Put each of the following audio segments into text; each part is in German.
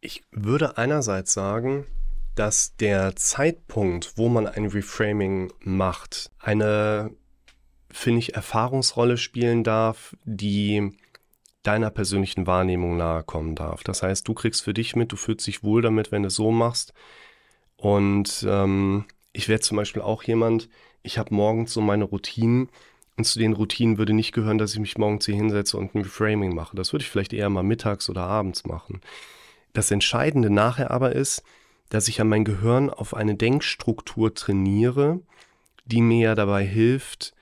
Ich würde einerseits sagen, dass der Zeitpunkt, wo man ein Reframing macht, eine, finde ich, Erfahrungsrolle spielen darf, die deiner persönlichen Wahrnehmung nahe kommen darf. Das heißt, du kriegst für dich mit, du fühlst dich wohl damit, wenn du es so machst. Und ähm, ich wäre zum Beispiel auch jemand, ich habe morgens so meine Routinen und zu den Routinen würde nicht gehören, dass ich mich morgens hier hinsetze und ein Reframing mache. Das würde ich vielleicht eher mal mittags oder abends machen. Das Entscheidende nachher aber ist, dass ich an mein Gehirn auf eine Denkstruktur trainiere, die mir ja dabei hilft,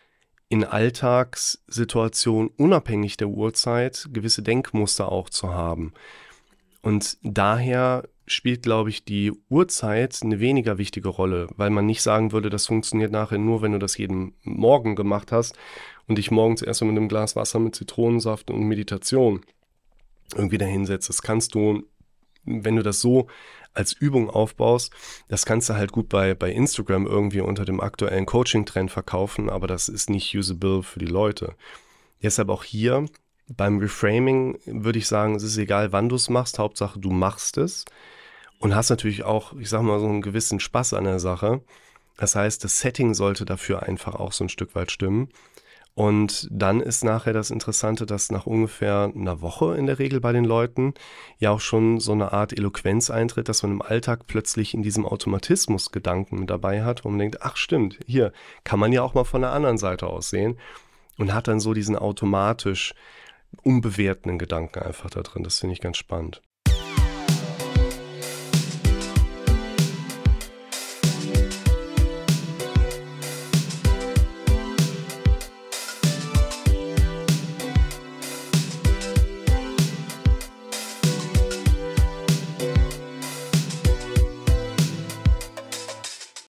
in Alltagssituationen unabhängig der Uhrzeit gewisse Denkmuster auch zu haben. Und daher spielt, glaube ich, die Uhrzeit eine weniger wichtige Rolle, weil man nicht sagen würde, das funktioniert nachher nur, wenn du das jeden Morgen gemacht hast und dich morgens erst mit einem Glas Wasser mit Zitronensaft und Meditation irgendwie dahinsetzt. Das kannst du, wenn du das so als Übung aufbaust, das kannst du halt gut bei, bei Instagram irgendwie unter dem aktuellen Coaching-Trend verkaufen, aber das ist nicht usable für die Leute. Deshalb auch hier beim Reframing würde ich sagen, es ist egal, wann du es machst, Hauptsache du machst es und hast natürlich auch, ich sag mal, so einen gewissen Spaß an der Sache. Das heißt, das Setting sollte dafür einfach auch so ein Stück weit stimmen. Und dann ist nachher das Interessante, dass nach ungefähr einer Woche in der Regel bei den Leuten ja auch schon so eine Art Eloquenz eintritt, dass man im Alltag plötzlich in diesem Automatismus Gedanken dabei hat, wo man denkt, ach stimmt, hier kann man ja auch mal von der anderen Seite aus sehen und hat dann so diesen automatisch unbewertenden Gedanken einfach da drin. Das finde ich ganz spannend.